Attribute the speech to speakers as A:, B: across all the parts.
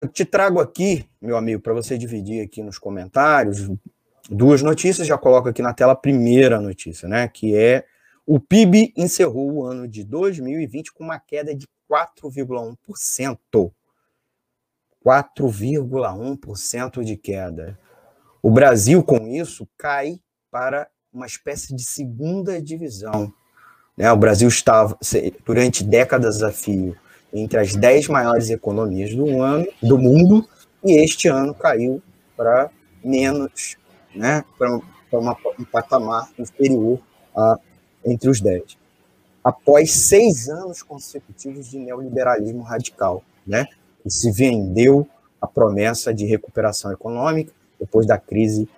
A: eu te trago aqui, meu amigo, para você dividir aqui nos comentários, duas notícias. Já coloco aqui na tela a primeira notícia, né? Que é o PIB encerrou o ano de 2020 com uma queda de 4,1%. 4,1% de queda. O Brasil, com isso, cai para uma espécie de segunda divisão. Né? O Brasil estava, durante décadas a fio, entre as 10 maiores economias do, ano, do mundo, e este ano caiu para menos, né? para um patamar inferior a entre os 10. Após seis anos consecutivos de neoliberalismo radical, né? que se vendeu a promessa de recuperação econômica depois da crise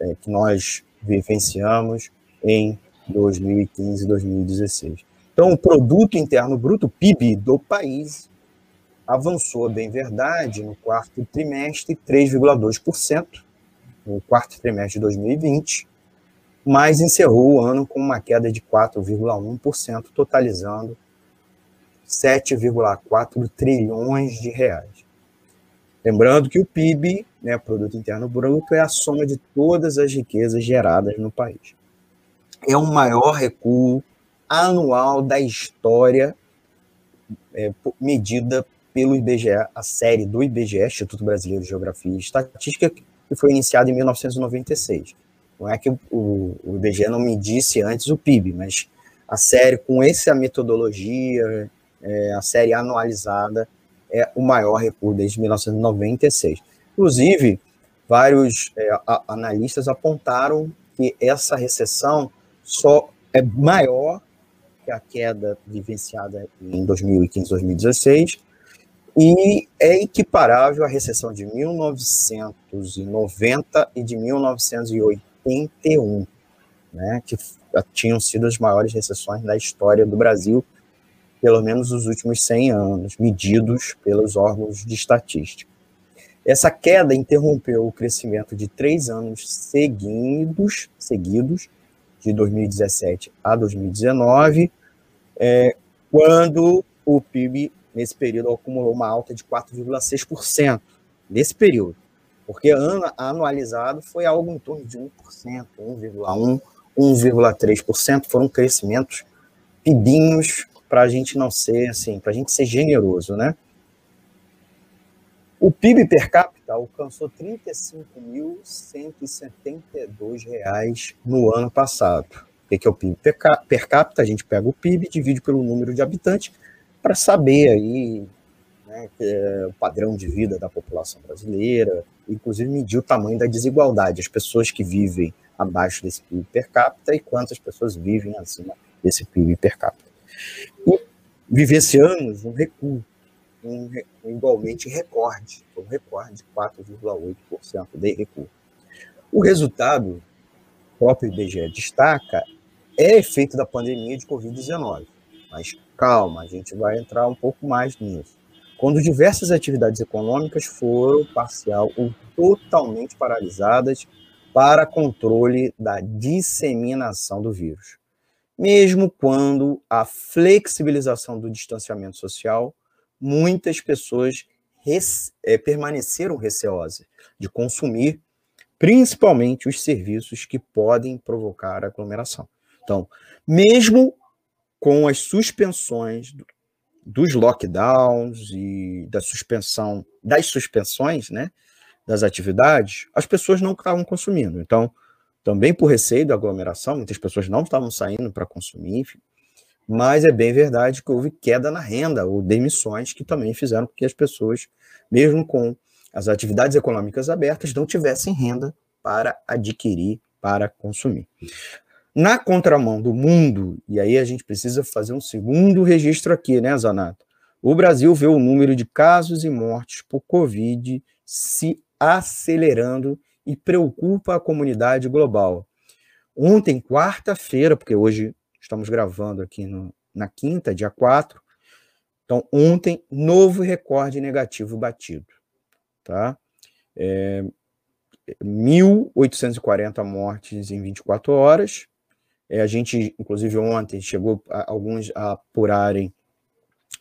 A: é, que nós vivenciamos em 2015 e 2016. Então, o produto interno bruto, PIB do país, avançou, bem verdade, no quarto trimestre 3,2%, no quarto trimestre de 2020, mas encerrou o ano com uma queda de 4,1%, totalizando 7,4 trilhões de reais. Lembrando que o PIB, né, Produto Interno Bruto, é a soma de todas as riquezas geradas no país. É o maior recuo anual da história é, medida pelo IBGE, a série do IBGE, Instituto Brasileiro de Geografia e Estatística, que foi iniciada em 1996. Não é que o, o IBGE não me disse antes o PIB, mas a série com essa metodologia, é, a série anualizada, é o maior recuo desde 1996. Inclusive, vários é, a, analistas apontaram que essa recessão só é maior que a queda vivenciada em 2015, 2016, e é equiparável à recessão de 1990 e de 1981, né, que tinham sido as maiores recessões da história do Brasil, pelo menos nos últimos 100 anos, medidos pelos órgãos de estatística. Essa queda interrompeu o crescimento de três anos seguidos, seguidos de 2017 a 2019, é, quando o PIB, nesse período, acumulou uma alta de 4,6%, nesse período. Porque anualizado foi algo em torno de 1%, 1,1%, 1,3%, foram crescimentos pibinhos para a gente não ser assim, para a gente ser generoso, né? O PIB per capita alcançou R$ 35.172 no ano passado. O que é o PIB per capita? A gente pega o PIB divide pelo número de habitantes para saber aí né, é o padrão de vida da população brasileira, inclusive medir o tamanho da desigualdade, as pessoas que vivem abaixo desse PIB per capita e quantas pessoas vivem acima desse PIB per capita. E vivenciamos um recuo um, igualmente recorde, um recorde de 4,8% de recuo. O resultado, o próprio IBGE destaca, é efeito da pandemia de Covid-19. Mas calma, a gente vai entrar um pouco mais nisso. Quando diversas atividades econômicas foram parcial ou totalmente paralisadas para controle da disseminação do vírus. Mesmo quando a flexibilização do distanciamento social muitas pessoas res, é, permaneceram receosas de consumir, principalmente os serviços que podem provocar aglomeração. Então, mesmo com as suspensões dos lockdowns e da suspensão das suspensões, né, das atividades, as pessoas não estavam consumindo. Então, também por receio da aglomeração, muitas pessoas não estavam saindo para consumir, mas é bem verdade que houve queda na renda ou demissões que também fizeram com que as pessoas, mesmo com as atividades econômicas abertas, não tivessem renda para adquirir, para consumir. Na contramão do mundo, e aí a gente precisa fazer um segundo registro aqui, né, Zanato? O Brasil vê o número de casos e mortes por Covid se acelerando e preocupa a comunidade global. Ontem, quarta-feira, porque hoje Estamos gravando aqui no, na quinta, dia 4. Então, ontem, novo recorde negativo batido. Tá? É, 1.840 mortes em 24 horas. É, a gente, inclusive, ontem chegou a, alguns a apurarem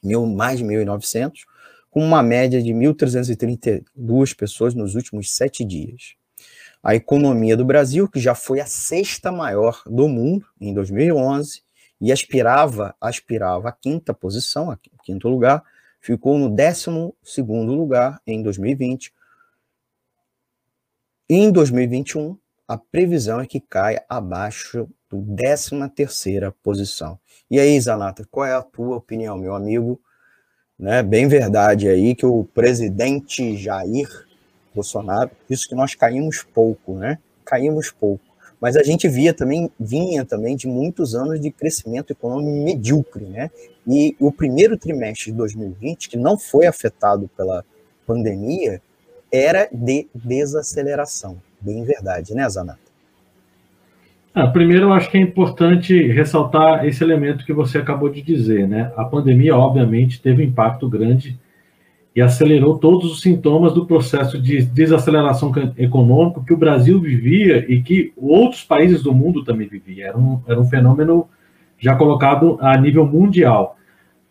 A: mil, mais de 1.900. com uma média de 1.332 pessoas nos últimos sete dias. A economia do Brasil, que já foi a sexta maior do mundo em 2011 e aspirava, aspirava à quinta posição, a quinto lugar, ficou no décimo segundo lugar em 2020. Em 2021, a previsão é que caia abaixo do 13 terceira posição. E aí, Zanata, qual é a tua opinião, meu amigo? Né, bem verdade aí que o presidente Jair Bolsonaro, isso que nós caímos pouco, né? Caímos pouco. Mas a gente via também, vinha também de muitos anos de crescimento econômico medíocre, né? E o primeiro trimestre de 2020, que não foi afetado pela pandemia, era de desaceleração. Bem verdade, né, Zanata?
B: Ah, primeiro, eu acho que é importante ressaltar esse elemento que você acabou de dizer, né? A pandemia, obviamente, teve um impacto grande e acelerou todos os sintomas do processo de desaceleração econômica que o Brasil vivia e que outros países do mundo também viviam. Era um, era um fenômeno já colocado a nível mundial.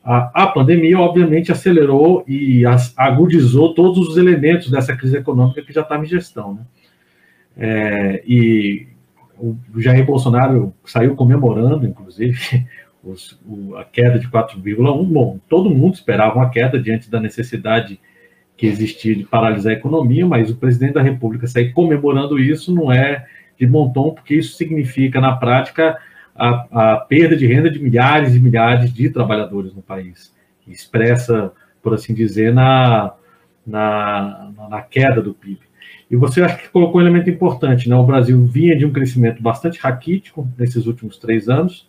B: A, a pandemia, obviamente, acelerou e as, agudizou todos os elementos dessa crise econômica que já estava em gestão. Né? É, e o Jair Bolsonaro saiu comemorando, inclusive, os, o, a queda de 4,1. Bom, todo mundo esperava uma queda diante da necessidade que existia de paralisar a economia, mas o presidente da República sair comemorando isso não é de bom tom, porque isso significa, na prática, a, a perda de renda de milhares e milhares de trabalhadores no país. Expressa, por assim dizer, na, na, na queda do PIB. E você acha que colocou um elemento importante, né? O Brasil vinha de um crescimento bastante raquítico nesses últimos três anos,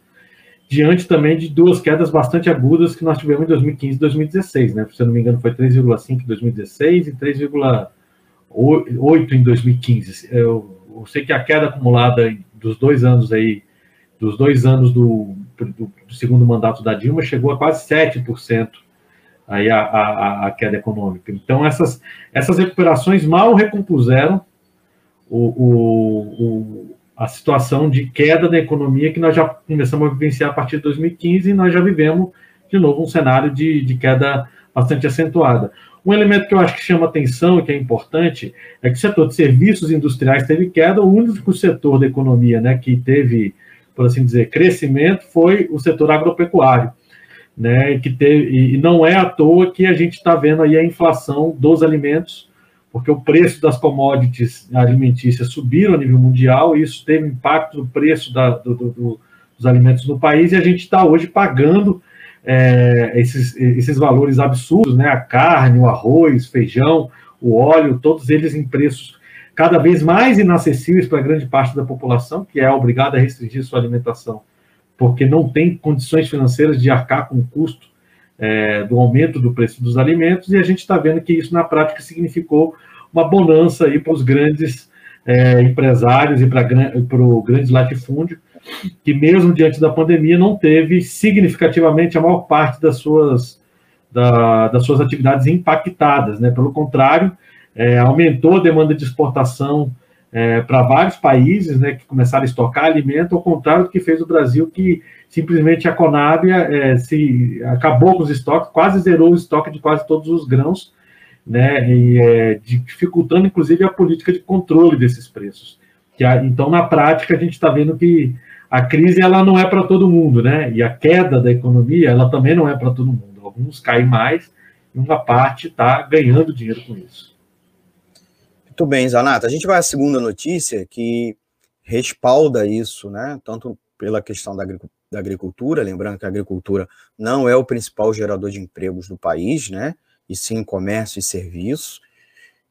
B: diante também de duas quedas bastante agudas que nós tivemos em 2015 e 2016, né? Se eu não me engano, foi 3,5 em 2016 e 3,8 em 2015. Eu, eu, sei que a queda acumulada dos dois anos aí, dos dois anos do, do, do segundo mandato da Dilma, chegou a quase 7% aí a, a, a, queda econômica. Então, essas, essas recuperações mal recompuseram o, o, o, a situação de queda da economia que nós já começamos a vivenciar a partir de 2015 e nós já vivemos, de novo, um cenário de, de queda bastante acentuada. Um elemento que eu acho que chama atenção e que é importante é que o setor de serviços industriais teve queda, o único setor da economia né, que teve, por assim dizer, crescimento foi o setor agropecuário né? Que teve, e não é à toa que a gente está vendo aí a inflação dos alimentos, porque o preço das commodities alimentícias subiram a nível mundial, e isso teve impacto no preço da, do, do, dos alimentos no país, e a gente está hoje pagando é, esses, esses valores absurdos, né? A carne, o arroz, feijão, o óleo, todos eles em preços cada vez mais inacessíveis para grande parte da população, que é obrigada a restringir sua alimentação porque não tem condições financeiras de arcar com o custo é, do aumento do preço dos alimentos, e a gente está vendo que isso na prática significou uma bonança aí para os grandes é, empresários e para o grande latifúndio, que mesmo diante da pandemia não teve significativamente a maior parte das suas, da, das suas atividades impactadas, né? pelo contrário, é, aumentou a demanda de exportação é, para vários países né, que começaram a estocar alimento, ao contrário do que fez o Brasil, que simplesmente a Conab é, se acabou com os estoques, quase zerou o estoque de quase todos os grãos, né, e, é, dificultando inclusive a política de controle desses preços. Que, então, na prática, a gente está vendo que a crise ela não é para todo mundo, né? E a queda da economia ela também não é para todo mundo. Alguns caem mais e uma parte está ganhando dinheiro com isso.
A: Muito bem, Zanata. A gente vai à segunda notícia que respalda isso, né? Tanto pela questão da agricultura, lembrando que a agricultura não é o principal gerador de empregos do país, né? E sim comércio e serviço.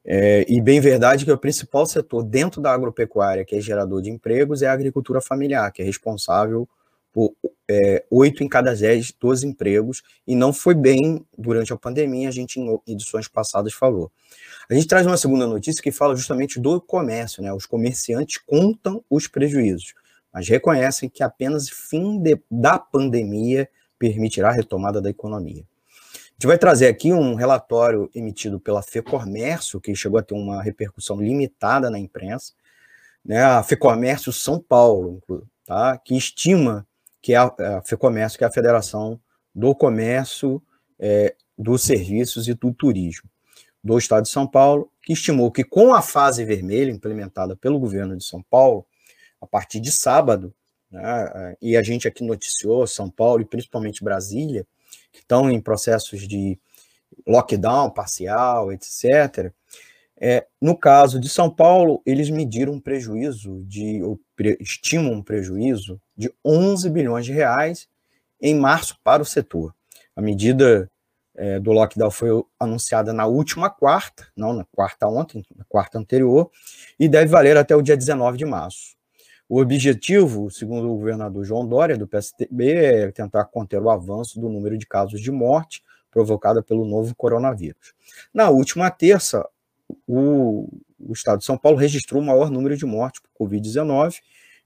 A: É, e bem verdade que o principal setor dentro da agropecuária que é gerador de empregos é a agricultura familiar, que é responsável é, oito em cada dez dos empregos, e não foi bem durante a pandemia, a gente em edições passadas falou. A gente traz uma segunda notícia que fala justamente do comércio, né? Os comerciantes contam os prejuízos, mas reconhecem que apenas fim de, da pandemia permitirá a retomada da economia. A gente vai trazer aqui um relatório emitido pela FEComércio, que chegou a ter uma repercussão limitada na imprensa, né? A FEComércio São Paulo, tá? Que estima que a, a FEComércio, que é a Federação do Comércio é, dos serviços e do turismo do Estado de São Paulo, que estimou que com a fase vermelha implementada pelo governo de São Paulo, a partir de sábado, né, e a gente aqui noticiou São Paulo e principalmente Brasília, que estão em processos de lockdown parcial, etc. É, no caso de São Paulo, eles mediram um prejuízo de, ou pre, estimam um prejuízo de 11 bilhões de reais em março para o setor. A medida é, do lockdown foi anunciada na última quarta, não na quarta ontem, na quarta anterior, e deve valer até o dia 19 de março. O objetivo, segundo o governador João Dória, do PSDB, é tentar conter o avanço do número de casos de morte provocada pelo novo coronavírus. Na última terça, o, o estado de São Paulo registrou o maior número de mortes por Covid-19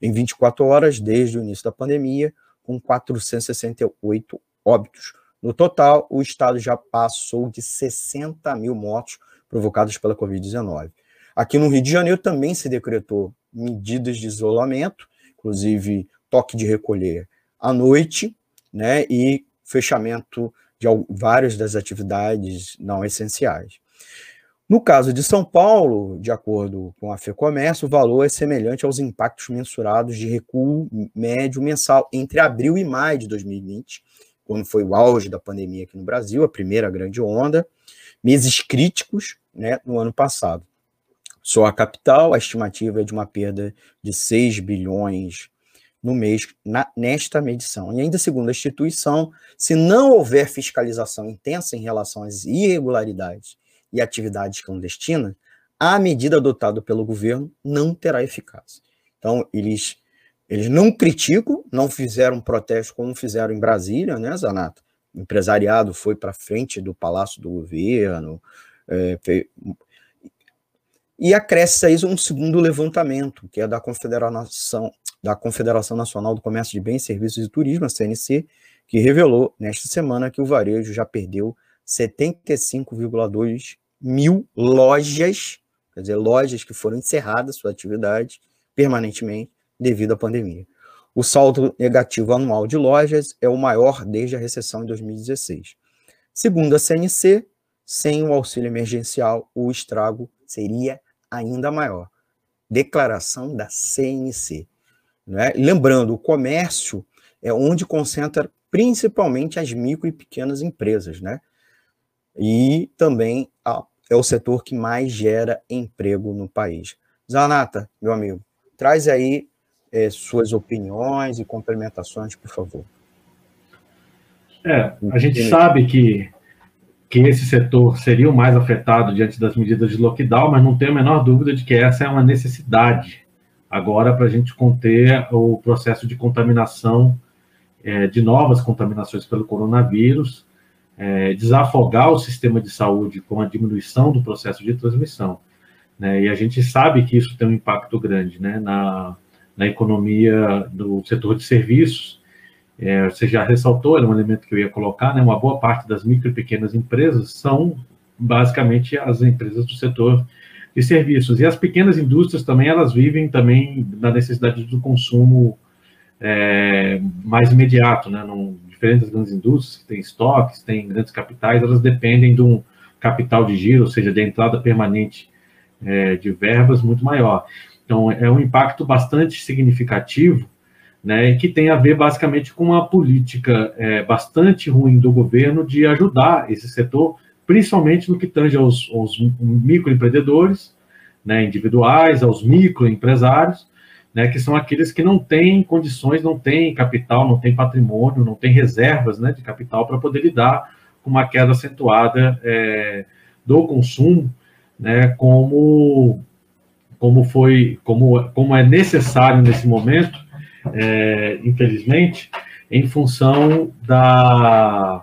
A: em 24 horas desde o início da pandemia, com 468 óbitos, no total, o estado já passou de 60 mil mortos provocados pela Covid-19. Aqui no Rio de Janeiro também se decretou medidas de isolamento, inclusive toque de recolher à noite, né, e fechamento de várias das atividades não essenciais. No caso de São Paulo, de acordo com a FEComércio, o valor é semelhante aos impactos mensurados de recuo médio mensal entre abril e maio de 2020, quando foi o auge da pandemia aqui no Brasil, a primeira grande onda, meses críticos né, no ano passado. Só a capital, a estimativa é de uma perda de 6 bilhões no mês na, nesta medição. E ainda segundo a instituição, se não houver fiscalização intensa em relação às irregularidades e atividades clandestinas, a medida adotada pelo governo não terá eficácia. Então, eles eles não criticam, não fizeram protesto como fizeram em Brasília, né, Zanata? O empresariado foi para frente do Palácio do Governo. É, fez... E acresce a isso um segundo levantamento, que é da Confederação, da Confederação Nacional do Comércio de Bens, Serviços e Turismo, a CNC, que revelou nesta semana que o varejo já perdeu 75,2 mil lojas, quer dizer, lojas que foram encerradas sua atividade permanentemente devido à pandemia. O saldo negativo anual de lojas é o maior desde a recessão em 2016. Segundo a CNC, sem o auxílio emergencial, o estrago seria ainda maior. Declaração da CNC. Né? Lembrando, o comércio é onde concentra principalmente as micro e pequenas empresas, né? E também a, é o setor que mais gera emprego no país. Zanata, meu amigo, traz aí é, suas opiniões e complementações, por favor.
B: É, a gente sabe que, que esse setor seria o mais afetado diante das medidas de lockdown, mas não tenho a menor dúvida de que essa é uma necessidade agora para a gente conter o processo de contaminação, é, de novas contaminações pelo coronavírus, é, desafogar o sistema de saúde com a diminuição do processo de transmissão. Né? E a gente sabe que isso tem um impacto grande né? na, na economia do setor de serviços. É, você já ressaltou, era um elemento que eu ia colocar, né, uma boa parte das micro e pequenas empresas são basicamente as empresas do setor de serviços. E as pequenas indústrias também, elas vivem também na necessidade do consumo é, mais imediato, né, não, diferente das grandes indústrias, que têm estoques, têm grandes capitais, elas dependem de um capital de giro, ou seja, de entrada permanente é, de verbas muito maior. Então, é um impacto bastante significativo, né, que tem a ver basicamente com uma política é, bastante ruim do governo de ajudar esse setor, principalmente no que tange aos, aos microempreendedores, né, individuais, aos microempresários, né, que são aqueles que não têm condições, não têm capital, não têm patrimônio, não têm reservas né, de capital para poder lidar com uma queda acentuada é, do consumo, né, como como foi, como, como é necessário nesse momento, é, infelizmente, em função da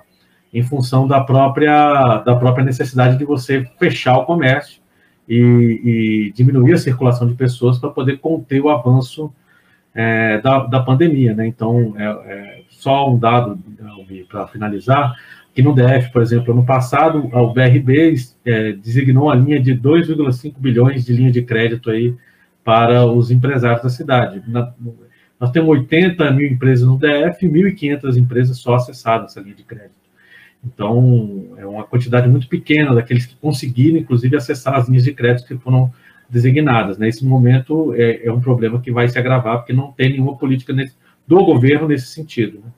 B: em função da própria da própria necessidade de você fechar o comércio e, e diminuir a circulação de pessoas para poder conter o avanço é, da, da pandemia, né? Então, é, é só um dado para finalizar que no DF, por exemplo, ano passado, o BRB é, designou a linha de 2,5 bilhões de linha de crédito aí para os empresários da cidade. Na, nós temos 80 mil empresas no DF, 1.500 empresas só acessaram essa linha de crédito. Então, é uma quantidade muito pequena daqueles que conseguiram, inclusive, acessar as linhas de crédito que foram designadas. Nesse momento, é, é um problema que vai se agravar, porque não tem nenhuma política nesse, do governo nesse sentido. Né?